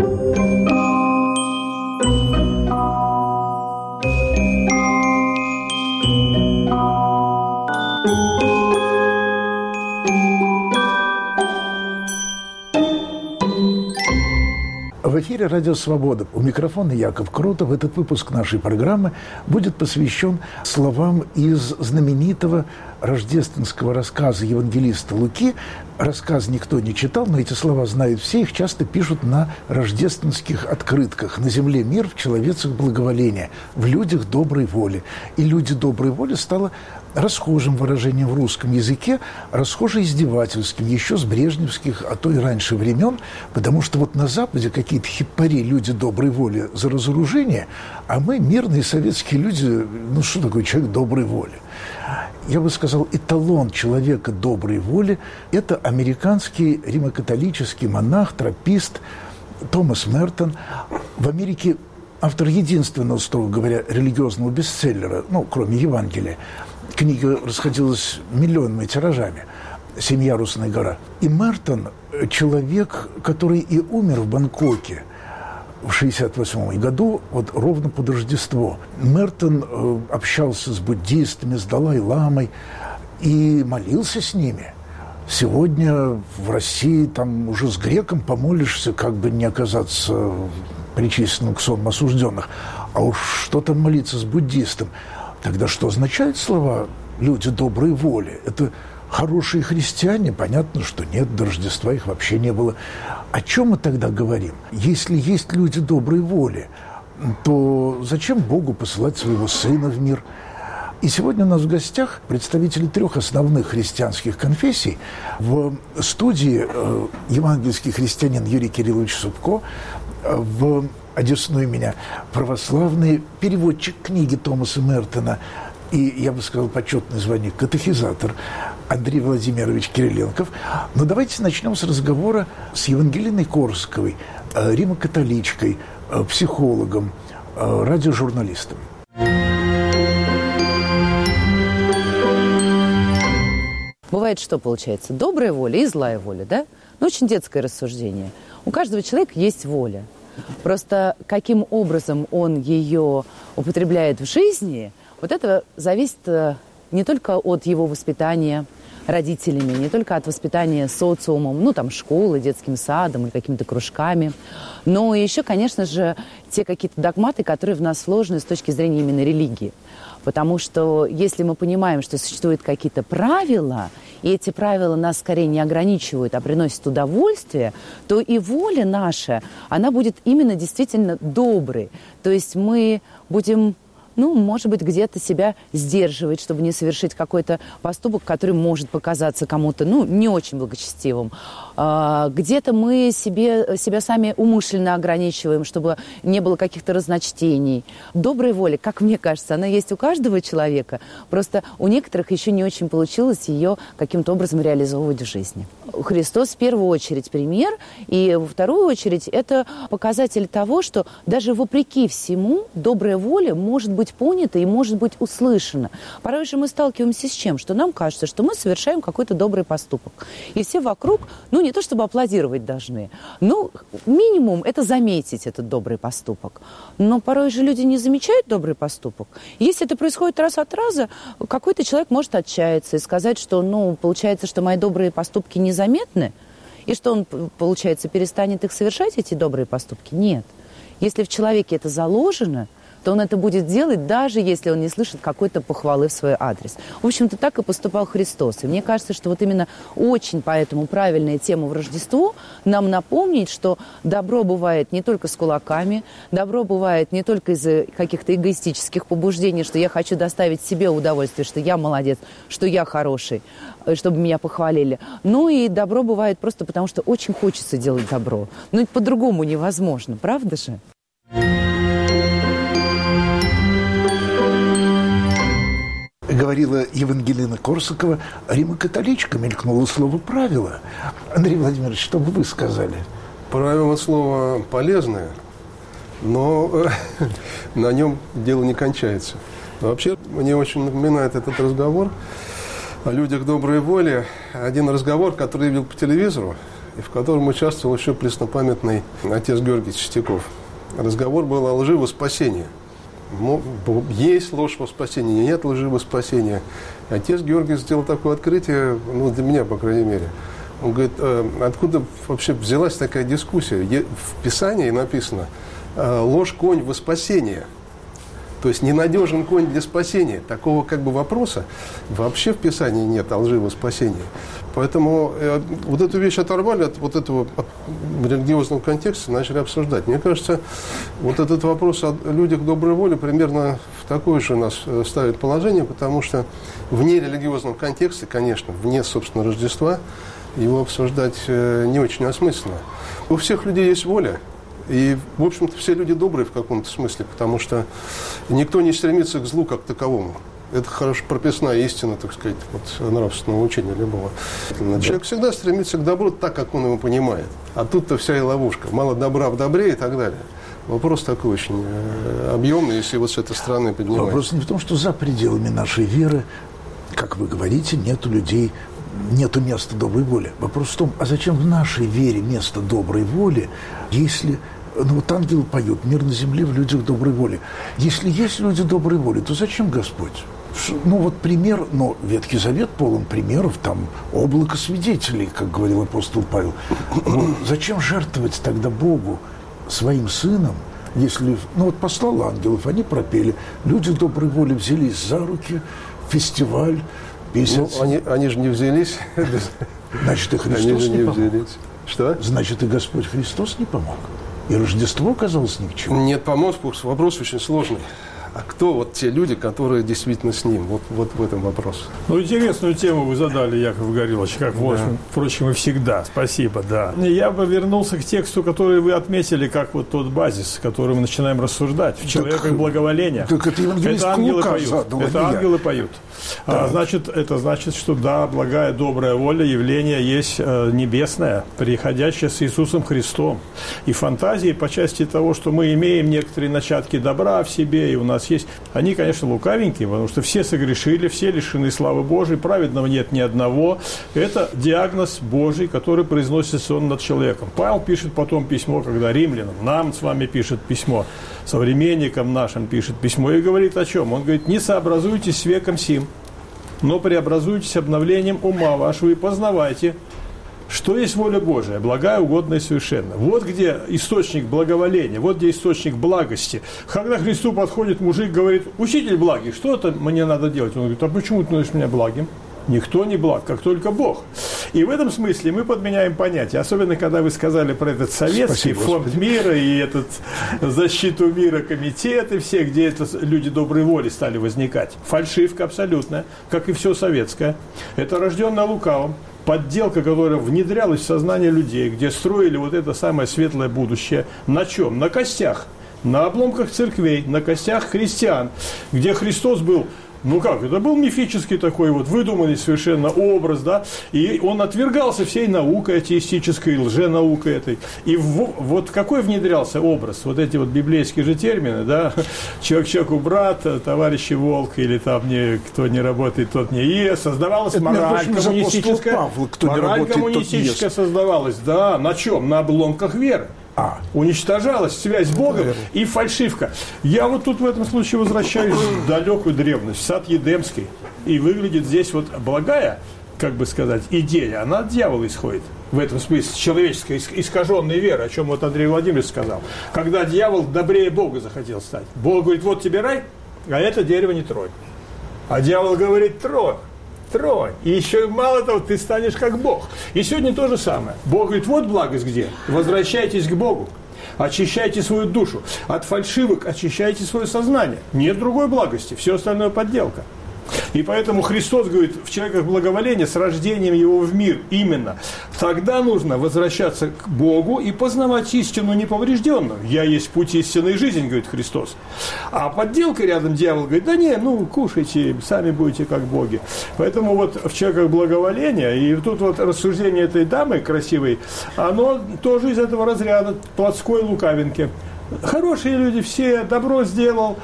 В эфире «Радио Свобода». У микрофона Яков Крутов. Этот выпуск нашей программы будет посвящен словам из знаменитого рождественского рассказа евангелиста Луки. Рассказ никто не читал, но эти слова знают все. Их часто пишут на рождественских открытках. «На земле мир, в человецах благоволение, в людях доброй воли». И «люди доброй воли» стало расхожим выражением в русском языке, расхоже издевательским, еще с брежневских, а то и раньше времен, потому что вот на Западе какие-то хипари, люди доброй воли за разоружение, а мы, мирные советские люди, ну что такое человек доброй воли? Я бы сказал, эталон человека доброй воли – это американский римокатолический монах, тропист Томас Мертон. В Америке автор единственного, строго говоря, религиозного бестселлера, ну, кроме Евангелия – книга расходилась миллионными тиражами «Семьярусная гора». И Мартон – человек, который и умер в Бангкоке в 1968 году, вот ровно под Рождество. Мертон э, общался с буддистами, с Далай-ламой и молился с ними. Сегодня в России там уже с греком помолишься, как бы не оказаться причисленным к сонму осужденных. А уж что там молиться с буддистом – Тогда что означают слова «люди доброй воли»? Это хорошие христиане? Понятно, что нет, до Рождества их вообще не было. О чем мы тогда говорим? Если есть люди доброй воли, то зачем Богу посылать своего Сына в мир? И сегодня у нас в гостях представители трех основных христианских конфессий. В студии э, евангельский христианин Юрий Кириллович Субко, э, в одесную меня православный переводчик книги Томаса Мертона и, я бы сказал, почетное звание катехизатор Андрей Владимирович Кириленков. Но давайте начнем с разговора с Евангелиной Корсковой, э, римокатоличкой, э, психологом, э, радиожурналистом. Бывает что получается? Добрая воля и злая воля, да? Ну, очень детское рассуждение. У каждого человека есть воля – Просто каким образом он ее употребляет в жизни, вот это зависит не только от его воспитания родителями, не только от воспитания социумом, ну там школы, детским садом или какими-то кружками, но еще, конечно же, те какие-то догматы, которые в нас сложны с точки зрения именно религии. Потому что если мы понимаем, что существуют какие-то правила, и эти правила нас скорее не ограничивают, а приносят удовольствие, то и воля наша, она будет именно действительно доброй. То есть мы будем ну, может быть, где-то себя сдерживать, чтобы не совершить какой-то поступок, который может показаться кому-то, ну, не очень благочестивым. А, где-то мы себе, себя сами умышленно ограничиваем, чтобы не было каких-то разночтений. Добрая воля, как мне кажется, она есть у каждого человека, просто у некоторых еще не очень получилось ее каким-то образом реализовывать в жизни. Христос в первую очередь пример, и во вторую очередь это показатель того, что даже вопреки всему добрая воля может быть понята и может быть услышана. Порой же мы сталкиваемся с чем? Что нам кажется, что мы совершаем какой-то добрый поступок. И все вокруг, ну не то чтобы аплодировать должны, но минимум это заметить этот добрый поступок. Но порой же люди не замечают добрый поступок. Если это происходит раз от раза, какой-то человек может отчаяться и сказать, что, ну, получается, что мои добрые поступки не заметны, и что он, получается, перестанет их совершать, эти добрые поступки? Нет. Если в человеке это заложено, то он это будет делать, даже если он не слышит какой-то похвалы в свой адрес. В общем-то, так и поступал Христос. И мне кажется, что вот именно очень поэтому правильная тема в Рождество нам напомнить, что добро бывает не только с кулаками, добро бывает не только из-за каких-то эгоистических побуждений, что я хочу доставить себе удовольствие, что я молодец, что я хороший, Э, чтобы меня похвалили. Ну и добро бывает просто потому, что очень хочется делать добро. Но по-другому невозможно, правда же? Говорила Евангелина Корсакова, Рима-католичка, мелькнуло слово «правило». Андрей Владимирович, что бы вы сказали? Правило слово полезное, но на нем дело не кончается. Вообще, мне очень напоминает этот разговор о людях доброй воли один разговор, который я видел по телевизору. и в котором участвовал еще преснопамятный отец Георгий Чистяков. Разговор был о лжи во спасении. Есть ложь во спасении, нет лжи во спасении. Отец Георгий сделал такое открытие, ну, для меня, по крайней мере. Он говорит, «Э, откуда вообще взялась такая дискуссия? В Писании написано «Э, «ложь конь во спасение». То есть ненадежен конь для спасения. Такого как бы вопроса вообще в Писании нет о лжи во спасении. Поэтому э, вот эту вещь оторвали от вот этого от религиозного контекста, начали обсуждать. Мне кажется, вот этот вопрос о людях доброй воли примерно в такое же нас э, ставит положение, потому что вне религиозного контекста, конечно, вне, собственно, Рождества, его обсуждать э, не очень осмысленно. У всех людей есть воля, и, в общем-то, все люди добрые в каком-то смысле, потому что никто не стремится к злу как таковому. Это хорошо прописная истина, так сказать, вот, нравственного учения любого. Человек всегда стремится к добру так, как он его понимает. А тут-то вся и ловушка. Мало добра в добре и так далее. Вопрос такой очень э, объемный, если вот с этой стороны поднимать. Вопрос не в том, что за пределами нашей веры, как вы говорите, нету людей, нету места доброй воли. Вопрос в том, а зачем в нашей вере место доброй воли, если ну вот ангелы поют, мир на земле в людях доброй воли. Если есть люди доброй воли, то зачем Господь? Ну вот пример, но Ветхий Завет полон примеров, там облако свидетелей, как говорил апостол Павел. Вот зачем жертвовать тогда Богу своим сыном, если, ну вот послал ангелов, они пропели, люди доброй воли взялись за руки, фестиваль, месяц. Ну, они, они же не взялись. Значит, и Христос они же не, не помог. взялись. Что? Значит, и Господь Христос не помог. И Рождество оказалось ни к чему. Нет, помог, вопрос очень сложный а кто вот те люди, которые действительно с ним? Вот, вот в этом вопрос. Ну, интересную тему вы задали, Яков Горилович, как, да. впрочем, и всегда. Спасибо, да. Я бы вернулся к тексту, который вы отметили, как вот тот базис, который мы начинаем рассуждать. В человеках так, благоволения. Так это, это ангелы поют. Задал, это ангелы я. поют. Да. А, значит, это значит, что да, благая, добрая воля, явление есть э, небесное, приходящее с Иисусом Христом. И фантазии по части того, что мы имеем некоторые начатки добра в себе, и у нас нас есть, они, конечно, лукавенькие, потому что все согрешили, все лишены славы Божией, праведного нет ни одного. Это диагноз Божий, который произносится он над человеком. Павел пишет потом письмо, когда римлянам, нам с вами пишет письмо, современникам нашим пишет письмо и говорит о чем? Он говорит, не сообразуйтесь с веком сим, но преобразуйтесь обновлением ума вашего и познавайте, что есть воля Божия, благая, угодная и совершенна. Вот где источник благоволения, вот где источник благости. Когда к Христу подходит мужик, говорит, учитель благий, что это мне надо делать? Он говорит, а почему ты называешь меня благим? Никто не благ, как только Бог. И в этом смысле мы подменяем понятие. Особенно, когда вы сказали про этот советский Спасибо, фонд Господи. мира и этот защиту мира комитет и все, где это люди доброй воли стали возникать. Фальшивка абсолютная, как и все советское. Это рожденное лукавым подделка, которая внедрялась в сознание людей, где строили вот это самое светлое будущее. На чем? На костях. На обломках церквей, на костях христиан, где Христос был ну как, это был мифический такой вот выдуманный совершенно образ, да, и он отвергался всей наукой атеистической, лженаукой этой. И в, вот какой внедрялся образ, вот эти вот библейские же термины, да, человек человеку брат, товарищи волк, или там не, кто не работает, тот не ест, создавалась это, мораль коммунистическая, Павла, кто мораль не работает, коммунистическая создавалась, да, на чем? На обломках веры. А. Уничтожалась связь с Богом и фальшивка. Я вот тут в этом случае возвращаюсь в далекую древность, в сад Едемский. И выглядит здесь вот благая, как бы сказать, идея, она от дьявола исходит. В этом смысле человеческая искаженная вера, о чем вот Андрей Владимирович сказал. Когда дьявол добрее Бога захотел стать. Бог говорит, вот тебе рай, а это дерево не трой. А дьявол говорит, трой тронь. И еще мало того, ты станешь как Бог. И сегодня то же самое. Бог говорит, вот благость где. Возвращайтесь к Богу. Очищайте свою душу. От фальшивок очищайте свое сознание. Нет другой благости. Все остальное подделка. И поэтому Христос говорит в человеках благоволения с рождением его в мир именно. Тогда нужно возвращаться к Богу и познавать истину неповрежденную. Я есть путь истинной жизни, говорит Христос. А подделка рядом дьявол говорит, да не, ну кушайте, сами будете как боги. Поэтому вот в человеках благоволения, и тут вот рассуждение этой дамы красивой, оно тоже из этого разряда плотской лукавинки. Хорошие люди все, добро сделал.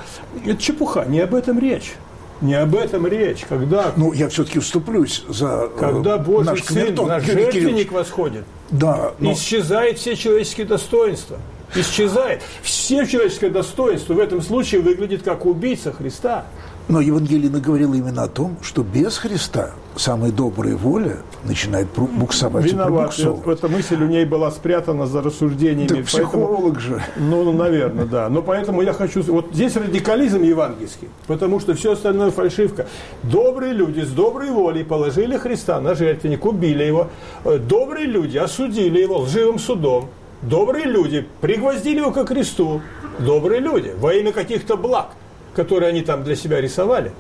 Это чепуха, не об этом речь. Не об этом речь. Когда, ну, я все-таки вступлюсь за э, Когда Божий наш Сын на жертвенник восходит, Да, но... Исчезает все человеческие достоинства. Исчезает. Все человеческое достоинство в этом случае выглядит как убийца Христа. Но Евангелие говорило именно о том, что без Христа самая добрая воля начинает буксовать Виноват. и пробуксовывать. Эта мысль у ней была спрятана за рассуждениями. Так психолог поэтому, же. Ну, ну, наверное, да. Но поэтому я хочу... Вот здесь радикализм евангельский, потому что все остальное фальшивка. Добрые люди с доброй волей положили Христа на жертвенник, убили его. Э, добрые люди осудили его лживым судом. Добрые люди пригвоздили его к кресту. Добрые люди во имя каких-то благ – которые они там для себя рисовали.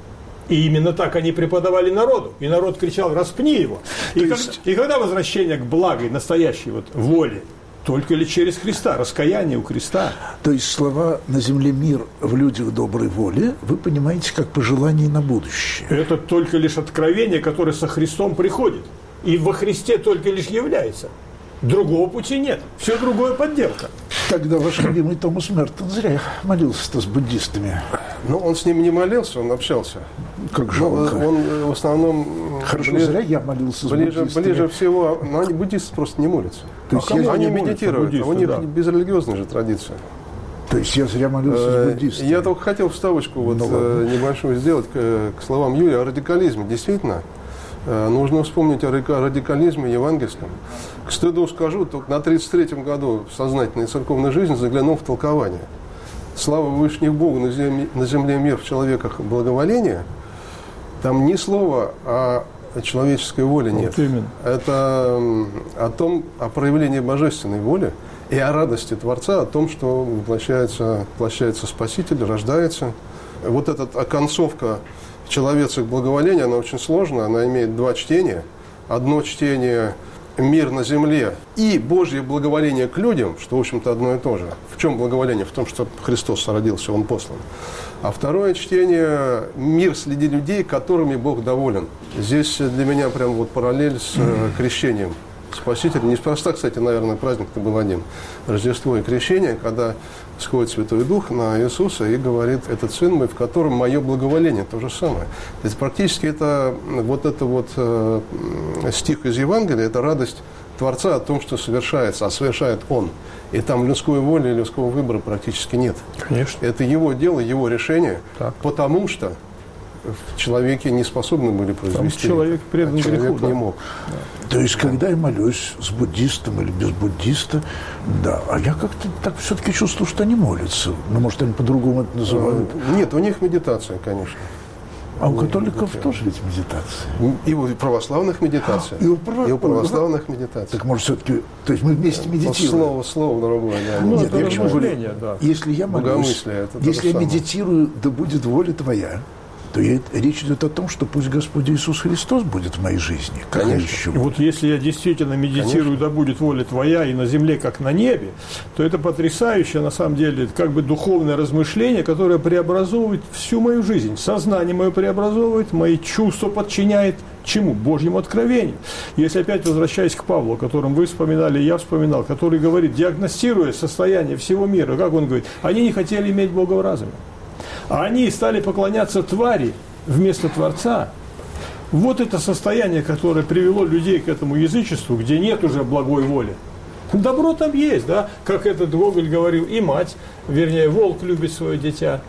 И именно так они преподавали народу. И народ кричал, распни его. И, есть... как, и когда возвращение к благой, настоящей вот воле, только ли через Христа, раскаяние у Христа. То есть слова «на земле мир в людях доброй воли» вы понимаете как пожелание на будущее. Это только лишь откровение, которое со Христом приходит. И во Христе только лишь является. Другого пути нет. Все другое подделка. Тогда ваш любимый Томас Мертон зря молился-то с буддистами. Ну, он с ними не молился, он общался. Как жалко. Он в основном... Хорошо, ближе, зря я молился ближе, с буддистами. Ближе всего... Но они буддисты просто не молятся. То есть а я они медитируют, а у них да. безрелигиозная же традиция. То есть я зря молился с э, буддистами. Я только хотел вставочку вот, ну, э, небольшую сделать к, к словам Юрия о радикализме. Действительно, Э, нужно вспомнить о радикализме евангельском. К стыду скажу, только на 33-м году в сознательной церковной жизни заглянул в толкование. Слава Вышних Богу на земле, на земле мир в человеках благоволения. Там ни слова о человеческой воле нет. Вот именно. Это о том, о проявлении божественной воли и о радости Творца, о том, что воплощается, воплощается Спаситель, рождается. Вот эта оконцовка человецах благоволения, она очень сложная, она имеет два чтения. Одно чтение мир на земле и Божье благоволение к людям, что, в общем-то, одно и то же. В чем благоволение? В том, что Христос родился, Он послан. А второе чтение – мир среди людей, которыми Бог доволен. Здесь для меня прям вот параллель с э, крещением Спасителя. Неспроста, кстати, наверное, праздник-то был один. Рождество и крещение, когда сходит Святой Дух на Иисуса и говорит, этот Сын мой, в котором мое благоволение, то же самое. То есть практически это вот это вот э, стих из Евангелия, это радость Творца о том, что совершается, а совершает Он. И там людской воли и людского выбора практически нет. Конечно. Это его дело, его решение, так. потому что в человеке не способны были произвести. Там человек предан а человек греху, не да. мог. Да. То есть, когда я молюсь с буддистом или без буддиста, да, а я как-то так все-таки чувствую, что они молятся. Ну, может, они по-другому это называют. Э, нет, у них медитация, конечно. А у католиков медитация. тоже ведь медитация. И у православных медитация. И у, прав... и у православных медитация. Так может все-таки, то есть мы вместе медитируем. Слово, слово другое. Да. Ну, Нет, я говорю, да. если я молюсь, если я медитирую, да будет воля твоя, то я, речь идет о том, что пусть Господь Иисус Христос будет в моей жизни. Как Конечно. еще? Вот если я действительно медитирую, Конечно. да будет воля Твоя и на земле, как на небе, то это потрясающее, на самом деле, как бы духовное размышление, которое преобразовывает всю мою жизнь. Сознание мое преобразовывает, мои чувства подчиняет чему? Божьему откровению. Если опять возвращаясь к Павлу, о котором вы вспоминали, я вспоминал, который говорит, диагностируя состояние всего мира, как он говорит, они не хотели иметь Бога в разуме. А они стали поклоняться твари вместо Творца. Вот это состояние, которое привело людей к этому язычеству, где нет уже благой воли. Добро там есть, да, как этот Гоголь говорил, и мать, вернее, волк любит свое дитя.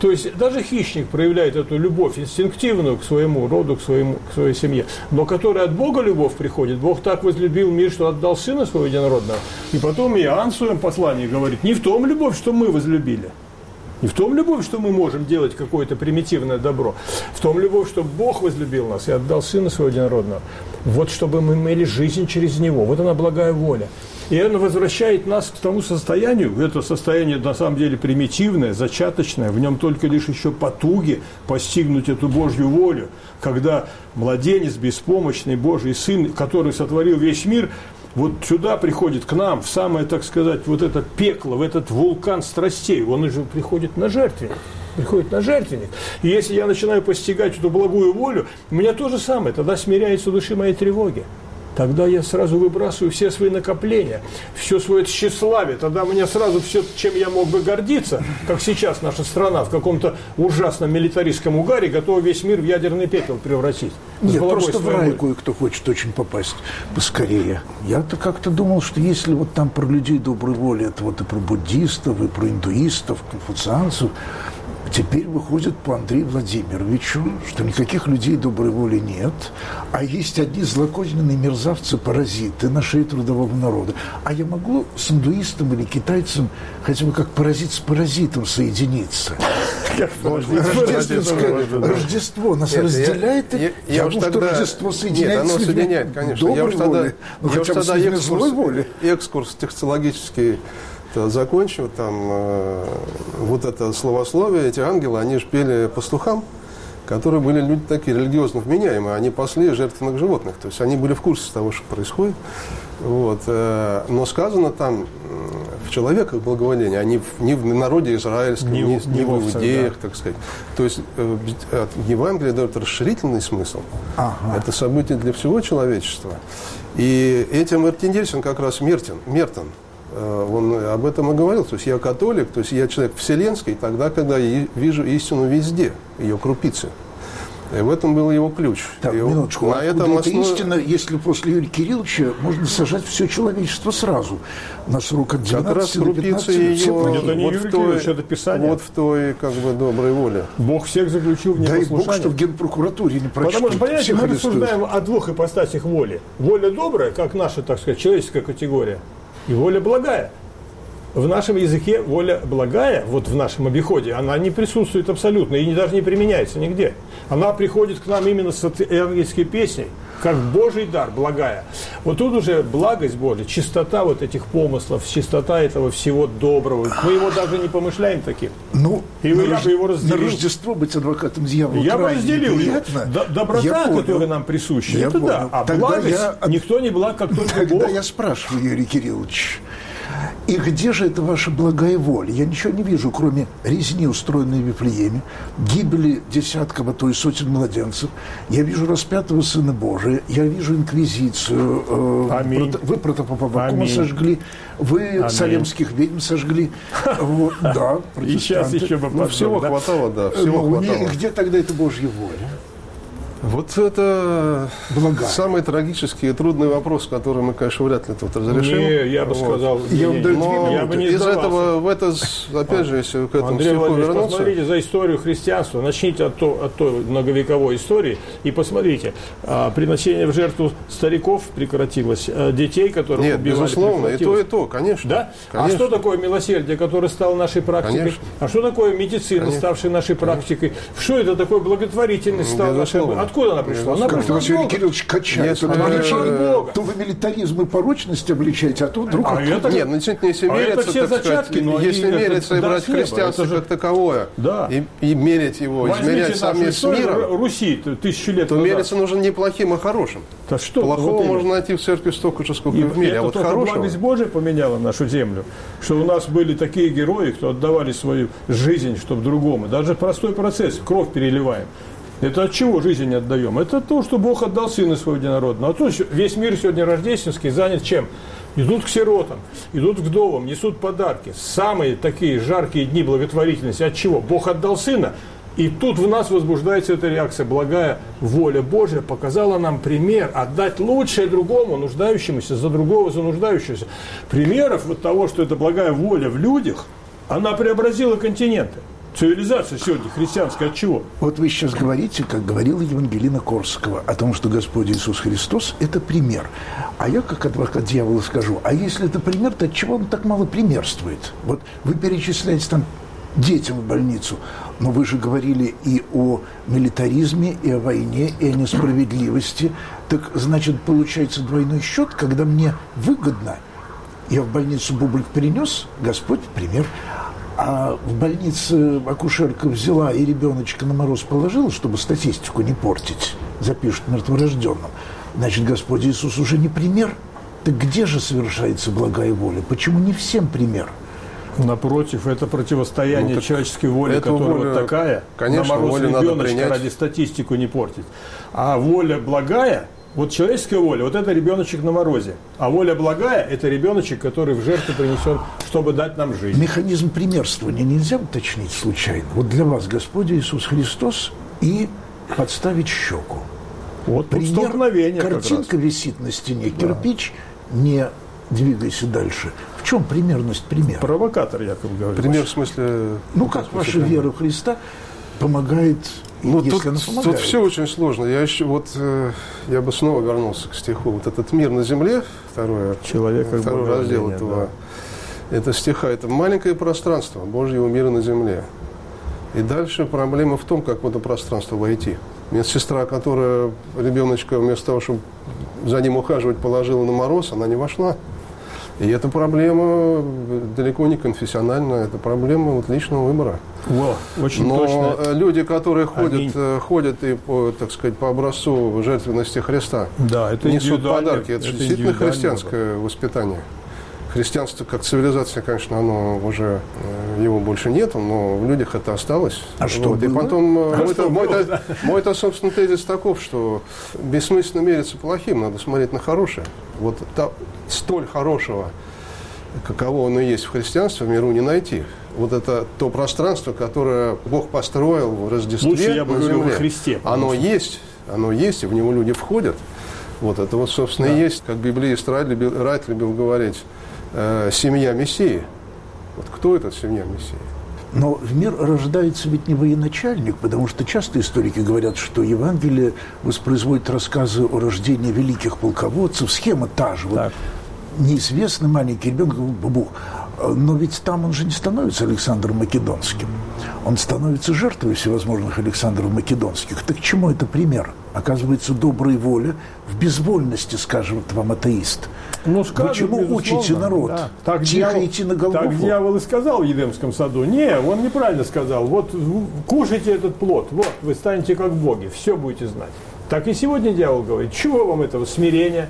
То есть даже хищник проявляет эту любовь инстинктивную к своему роду, к, своему, к своей семье, но которая от Бога любовь приходит. Бог так возлюбил мир, что отдал Сына Своего Единородного. И потом Иоанн в своем послании говорит, не в том любовь, что мы возлюбили – не в том любовь, что мы можем делать какое-то примитивное добро, в том любовь, что Бог возлюбил нас и отдал Сына Своего Единородного. Вот чтобы мы имели жизнь через Него. Вот она благая воля. И она возвращает нас к тому состоянию, это состояние на самом деле примитивное, зачаточное, в нем только лишь еще потуги постигнуть эту Божью волю, когда младенец, беспомощный Божий Сын, который сотворил весь мир, вот сюда приходит к нам, в самое, так сказать, вот это пекло, в этот вулкан страстей, он уже приходит на жертвенник. Приходит на жертвенник. И если я начинаю постигать эту благую волю, у меня то же самое, тогда смиряется души моей тревоги. Тогда я сразу выбрасываю все свои накопления, все свое тщеславие, тогда у меня сразу все, чем я мог бы гордиться, как сейчас наша страна в каком-то ужасном милитаристском угаре готова весь мир в ядерный пепел превратить. Нет, просто в рай кое-кто хочет очень попасть поскорее. Я-то как-то думал, что если вот там про людей доброй воли, это вот и про буддистов, и про индуистов, конфуцианцев, Теперь выходит по Андрею Владимировичу, что никаких людей доброй воли нет, а есть одни злокозненные мерзавцы-паразиты на шее трудового народа. А я могу с индуистом или китайцем хотя бы как паразит с паразитом соединиться? Рождество нас разделяет. Уж тогда... Рождество соединяет Нет, оно соединяет, конечно. Я уж тогда, экскурс, экскурс технологический закончу, там э, вот это словословие, эти ангелы, они же пели пастухам, которые были люди такие религиозно вменяемые, они пасли жертвенных животных, то есть они были в курсе того, что происходит. Вот. Э, но сказано там в человеках благоволение, а не в, не в народе израильском, не, не, не, в иудеях, да. так сказать. То есть э, Евангелие дает расширительный смысл. Ага. Это событие для всего человечества. И этим Мартин Ельцин как раз Мертин, Мертон, Э, он об этом и говорил. То есть я католик, то есть я человек вселенский, тогда, когда я вижу истину везде, ее крупицы. И в этом был его ключ. Так, и минуточку. На этом это основ... истина, если после Юрия Кирилловича можно сажать все человечество сразу. На срок от 12 как раз до 15 ее все это не вот Юрий в той, это писание. Вот в той как бы доброй воле. Бог всех заключил в непослушание. Дай Бог, что в генпрокуратуре не прочтут. Потому что, понимаете, мы рассуждаем о двух ипостасях воли. Воля добрая, как наша, так сказать, человеческая категория – и воля благая. В нашем языке воля благая, вот в нашем обиходе, она не присутствует абсолютно и даже не применяется нигде. Она приходит к нам именно с евангельской песней, как Божий дар, благая. Вот тут уже благость Божия, чистота вот этих помыслов, чистота этого всего доброго. Мы его даже не помышляем таким. Ну, и на, я бы его разделил. на Рождество быть адвокатом дьявола Я бы разделил его. Доброта, которая нам присуща, я это понял. да. А Тогда благость, я... никто не благ, как только Тогда Бог. я спрашиваю, Юрий Кириллович, и где же это ваша благая воля? Я ничего не вижу, кроме резни, устроенной в Вифлееме, гибели десятков, а то и сотен младенцев. Я вижу распятого Сына Божия, я вижу инквизицию. Э, Аминь. Вы протопопа сожгли, вы Аминь. салемских ведьм сожгли. Вот, да, И сейчас еще бы ну, Всего хватало, да, всего ну, хватало. Где тогда это Божья воля? Вот это Благая. самый трагический и трудный вопрос, который мы, конечно, вряд ли тут разрешим. Не, я бы вот. сказал, я, не, но я бы не из этого, в это, опять же, если к этому Андрей стиху вернуться... посмотрите за историю христианства, начните от, то, от той многовековой истории и посмотрите, а, приношение в жертву стариков прекратилось, а, детей, которых Нет, убивали, безусловно, и то, и то, конечно. Да? Конечно. А что такое милосердие, которое стало нашей практикой? Конечно. А что такое медицина, конечно. ставшая нашей практикой? Что это такое благотворительность стала нашей Откуда она пришла? Она вас Юрий Кириллович качает. То, то вы милитаризм и порочность обличаете, а то вдруг... А это... Нет, ну действительно, если а мериться, все зачатки, сказать, если мериться и брать христианство как таковое, да. и, и мерить его, измерять сами с миром, Руси тысячу лет то назад. мериться нужно не плохим, а хорошим. Да что? Плохого вот можно найти в церкви столько же, сколько и, в мире, а вот хорошего... благость Божия поменяла нашу землю, что у нас были такие герои, кто отдавали свою жизнь, чтобы другому. Даже простой процесс, кровь переливаем. Это от чего жизнь не отдаем? Это то, что Бог отдал Сына Своего Единородного. А то весь мир сегодня рождественский занят чем? Идут к сиротам, идут к вдовам, несут подарки. Самые такие жаркие дни благотворительности. От чего? Бог отдал Сына. И тут в нас возбуждается эта реакция. Благая воля Божья показала нам пример отдать лучшее другому, нуждающемуся, за другого, за нуждающегося. Примеров вот того, что это благая воля в людях, она преобразила континенты. Цивилизация сегодня христианская от чего? Вот вы сейчас говорите, как говорила Евангелина Корского, о том, что Господь Иисус Христос – это пример. А я, как адвокат дьявола, скажу, а если это пример, то от чего он так мало примерствует? Вот вы перечисляете там детям в больницу, но вы же говорили и о милитаризме, и о войне, и о несправедливости. Так, значит, получается двойной счет, когда мне выгодно, я в больницу бублик перенес, Господь пример – а в больнице акушерка взяла и ребеночка на мороз положила, чтобы статистику не портить, запишет мертворожденным. Значит, Господь Иисус уже не пример. Так где же совершается благая воля? Почему не всем пример? Напротив, это противостояние ну, человеческой воли, которая воля, вот такая. Конечно, на мороз волю ребеночка надо принять. ради статистику не портить. А воля благая – Вот человеческая воля, вот это ребеночек на морозе. А воля благая – это ребеночек, который в жертву принесен, чтобы дать нам жизнь. Механизм примерствования нельзя уточнить случайно? Вот для вас Господь Иисус Христос и подставить щеку. Вот Пример, столкновение картинка висит на стене, кирпич, не двигайся дальше. В чем примерность примера? Провокатор, Яков говорит. Пример в смысле... Ну, как ваша вера в Христа помогает, Ну, тут, тут все очень сложно. Я еще вот э, я бы снова вернулся к стиху. Вот этот мир на земле, второе, Человек как второй раздел этого это стиха, это маленькое пространство Божьего мира на земле. И дальше проблема в том, как в это пространство войти. Медсестра, которая ребеночка вместо того, чтобы за ним ухаживать, положила на мороз, она не вошла. И эта проблема далеко не конфессиональная, это проблема вот личного выбора. Во, очень Но точно. э, люди, которые ходят, Аминь. э, ходят и по, так сказать, по образцу жертвенности Христа, Да, это несут подарки. Это, это действительно христианское воспитание. Христианство как цивилизация, конечно, оно уже э, его больше нету, но в людях это осталось. А что И было? потом э, мой-то, мой-то- мой-то, собственно, тезис таков, что бессмысленно мериться плохим, надо смотреть на хорошее. Вот та- столь хорошего, каково оно есть в христианстве, в миру не найти. Вот это то пространство, которое Бог построил в Рождестве Лучше я бы на говорил во земле. Христе, Оно что- есть, оно есть, и в него люди входят. Вот это вот, собственно, и есть, как библиист Райт любил, Райт любил говорить, э, семья Мессии. Вот кто эта семья Мессии? Но в мир рождается ведь не военачальник, потому что часто историки говорят, что Евангелие воспроизводит рассказы о рождении великих полководцев. Схема та же. Вот неизвестный маленький ребенок, бабух. Но ведь там он же не становится Александром Македонским. Он становится жертвой всевозможных Александров Македонских. Так к чему это пример? Оказывается, добрая воля в безвольности, скажет вам атеист. Ну, скажут, Почему безусловно, учите народ да. Так тихо дьявол- идти на Голгофу? Так дьявол и сказал в Едемском саду. Не, он неправильно сказал. Вот кушайте этот плод, вот, вы станете как боги, все будете знать. Так и сегодня дьявол говорит, чего вам этого смирения?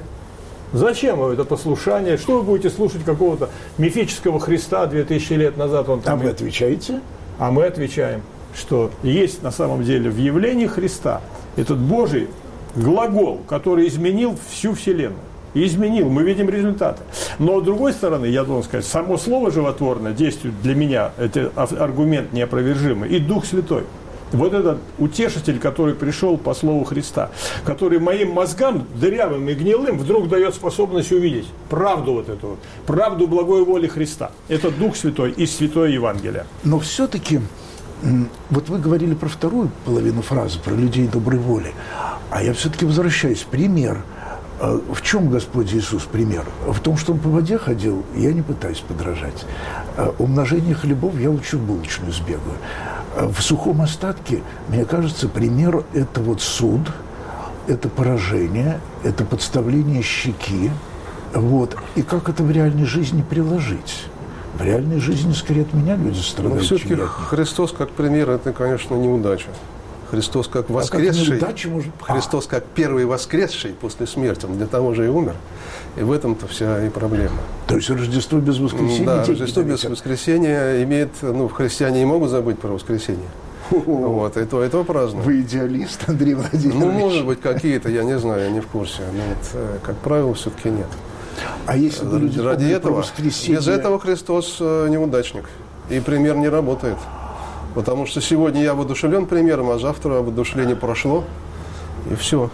Зачем вам это послушание? Что вы будете слушать какого-то мифического Христа 2000 лет назад? Он А там вы отвечаете? а мы отвечаем, что есть на самом деле в явлении Христа этот Божий глагол, который изменил всю Вселенную. И изменил, мы видим результаты. Но с другой стороны, я должен сказать, само слово животворное действует для меня, это аргумент неопровержимый, и Дух Святой. Вот этот утешитель, который пришел по слову Христа, который моим мозгам, дырявым и гнилым, вдруг дает способность увидеть правду вот эту правду благой воли Христа. Это Дух Святой и Святое Евангелие. Но все-таки, вот вы говорили про вторую половину фразы, про людей доброй воли. А я все-таки возвращаюсь. Пример. Э, В чем Господь Иисус пример? В том, что Он по воде ходил, я не пытаюсь подражать. Э, Умножение хлебов я лучше булочную сбегаю. В сухом остатке, мне кажется, пример – это вот суд, это поражение, это подставление щеки. Вот. И как это в реальной жизни приложить? В реальной жизни, скорее, от меня люди Но страдают, все-таки от них. Христос как пример, это, конечно, неудача. Христос как А как воскресший, может- А. Христос как первый воскресший после смерти, он для того же и умер. И в этом-то вся и проблема. То есть Рождество без воскресенья да, Рождество без воскресения имеет, ну, христиане не могут забыть про воскресенье. Вот, и то, и то празднуют. Вы идеалист, Андрей Владимирович. Ну, может быть, какие-то, я не знаю, я не в курсе. Но вот, э, как правило, все-таки нет. А если бы люди Ради этого, воскресенье, без этого Христос э, неудачник. И пример не работает. Потому что сегодня я воодушевлен примером, а завтра воодушевление прошло. И все.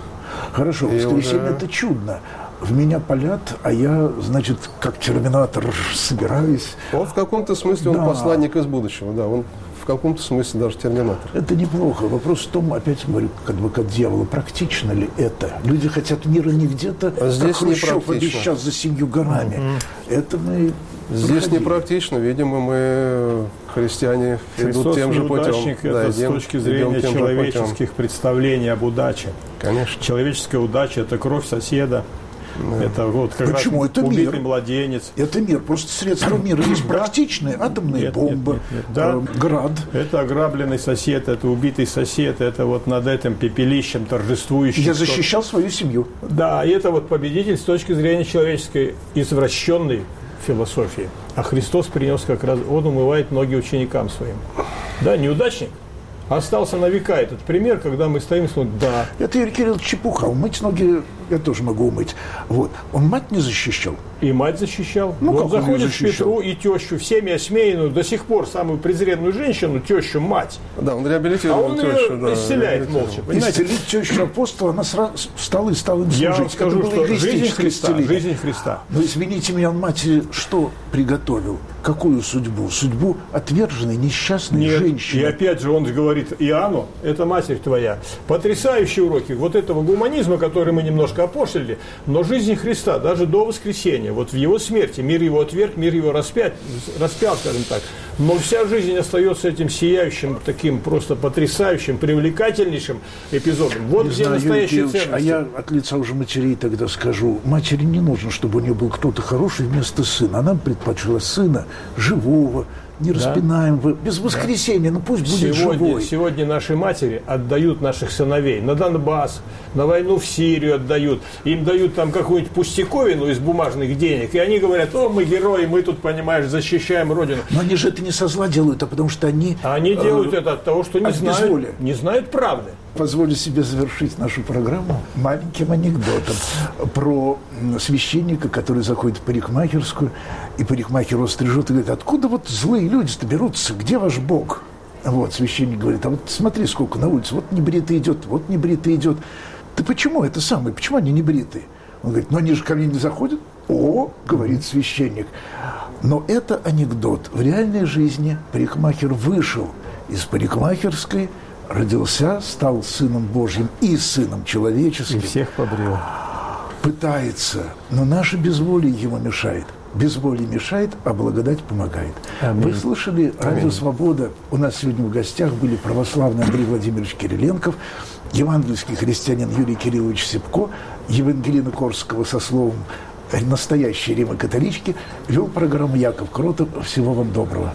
Хорошо, И воскресенье уже- это чудно. В меня палят, а я, значит, как терминатор собираюсь. Он в каком-то смысле, он Да. посланник из будущего, да. Он в каком-то смысле даже терминатор. Это неплохо. Вопрос в том, опять говорю, как адвокат дьявола, практично ли это? Люди хотят мира не где-то, А здесь как Хрущев непрактично. обещал за семью горами. Это мы Здесь проходили. непрактично. Видимо, мы, христиане, идут Христос тем же путем. Да, это идем- с точки зрения человеческих представлений об удаче. Конечно. Человеческая удача – это кровь соседа. Это вот как Почему? раз Это убитый мир. младенец. Это мир, просто средства мира есть практичные, атомные Нет, бомбы, нет, нет, нет. Да. э, град. Это ограбленный сосед, это убитый сосед, это вот над этим пепелищем торжествующий. Я защищал свою семью. Да, и это вот победитель с точки зрения человеческой извращенной философии. А Христос принес как раз, он умывает ноги ученикам своим. Да, неудачник. Остался на века этот пример, когда мы стоим и смотрим, да, Это, Юрий Кириллович, чепуха. Умыть ноги я тоже могу умыть. Вот. Он мать не защищал. И мать защищал. Ну, он как он заходит её в Петру и тещу, всеми осмеянную, до сих пор самую презренную женщину, тещу, мать. Да, он А реабилитировал он тещу. ее да, исцеляет молча. Понимаете? Исцелить тещу апостола, она сразу встала и стала им Я вам скажу, что жизнь Христа, исцеление. жизнь Христа. Но извините меня, он матери что приготовил? Какую судьбу? Судьбу отверженной, несчастной Нет. женщины. И опять же он говорит, Иоанну, это матерь твоя. Потрясающие уроки вот этого гуманизма, который мы немножко опошлили, но жизни Христа, даже до воскресения, вот в его смерти, мир его отверг, мир его распят, распял, скажем так, но вся жизнь остается этим сияющим, таким просто потрясающим, привлекательнейшим эпизодом. Вот Не где знаю, Юрий настоящие Кириллович, ценности. а я от лица уже матерей тогда скажу. Матери не нужно, чтобы у нее был кто-то хороший вместо сына. Она предпочла сына живого, нераспинаемого, без воскресения. Ну пусть будет Сегодня, живой. сегодня наши матери отдают наших сыновей на Донбасс, на войну в Сирию отдают. Им дают там какую-нибудь пустяковину из бумажных денег. И они говорят, о, мы герои, мы тут, понимаешь, защищаем Родину. Но они же это не со зла делают, а потому что они... А они э, делают это от того, что не знают, безволия. не знают правды. Позволю себе завершить нашу программу маленьким анекдотом про священника, который заходит в парикмахерскую, и парикмахер его стрижет и говорит, откуда вот злые люди-то берутся, где ваш Бог? Вот, священник говорит, а вот смотри, сколько на улице, вот небритый идет, вот небритый идет. Ты почему это самое, почему они не бритые? Он говорит, ну они же ко мне не заходят. О, говорит священник. Но это анекдот. В реальной жизни парикмахер вышел из парикмахерской, родился, стал сыном Божьим и сыном человеческим, побрил. пытается, но наше безволие ему мешает. Безволие мешает, а благодать помогает. Вы слышали «Радио Свобода». У нас сегодня в гостях были православный Андрей Владимирович Кириленков, евангельский христианин Юрий Кириллович Сипко, Евангелина Корского со словом «Настоящие Рима-католички» вел программу Яков Кротов. Всего вам доброго.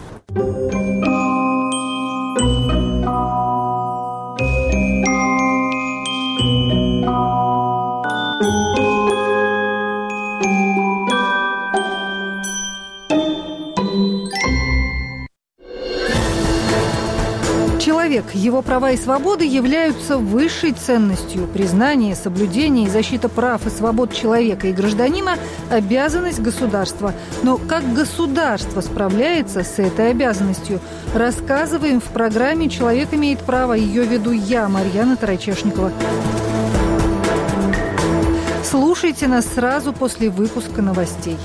Человек, его права и свободы являются высшей ценностью. Признание, соблюдение и защита прав и свобод человека и гражданина – обязанность государства. Но как государство справляется с этой обязанностью? Рассказываем в программе «Человек имеет право». Ее веду я, Марьяна Тарачешникова. Слушайте нас сразу после выпуска новостей.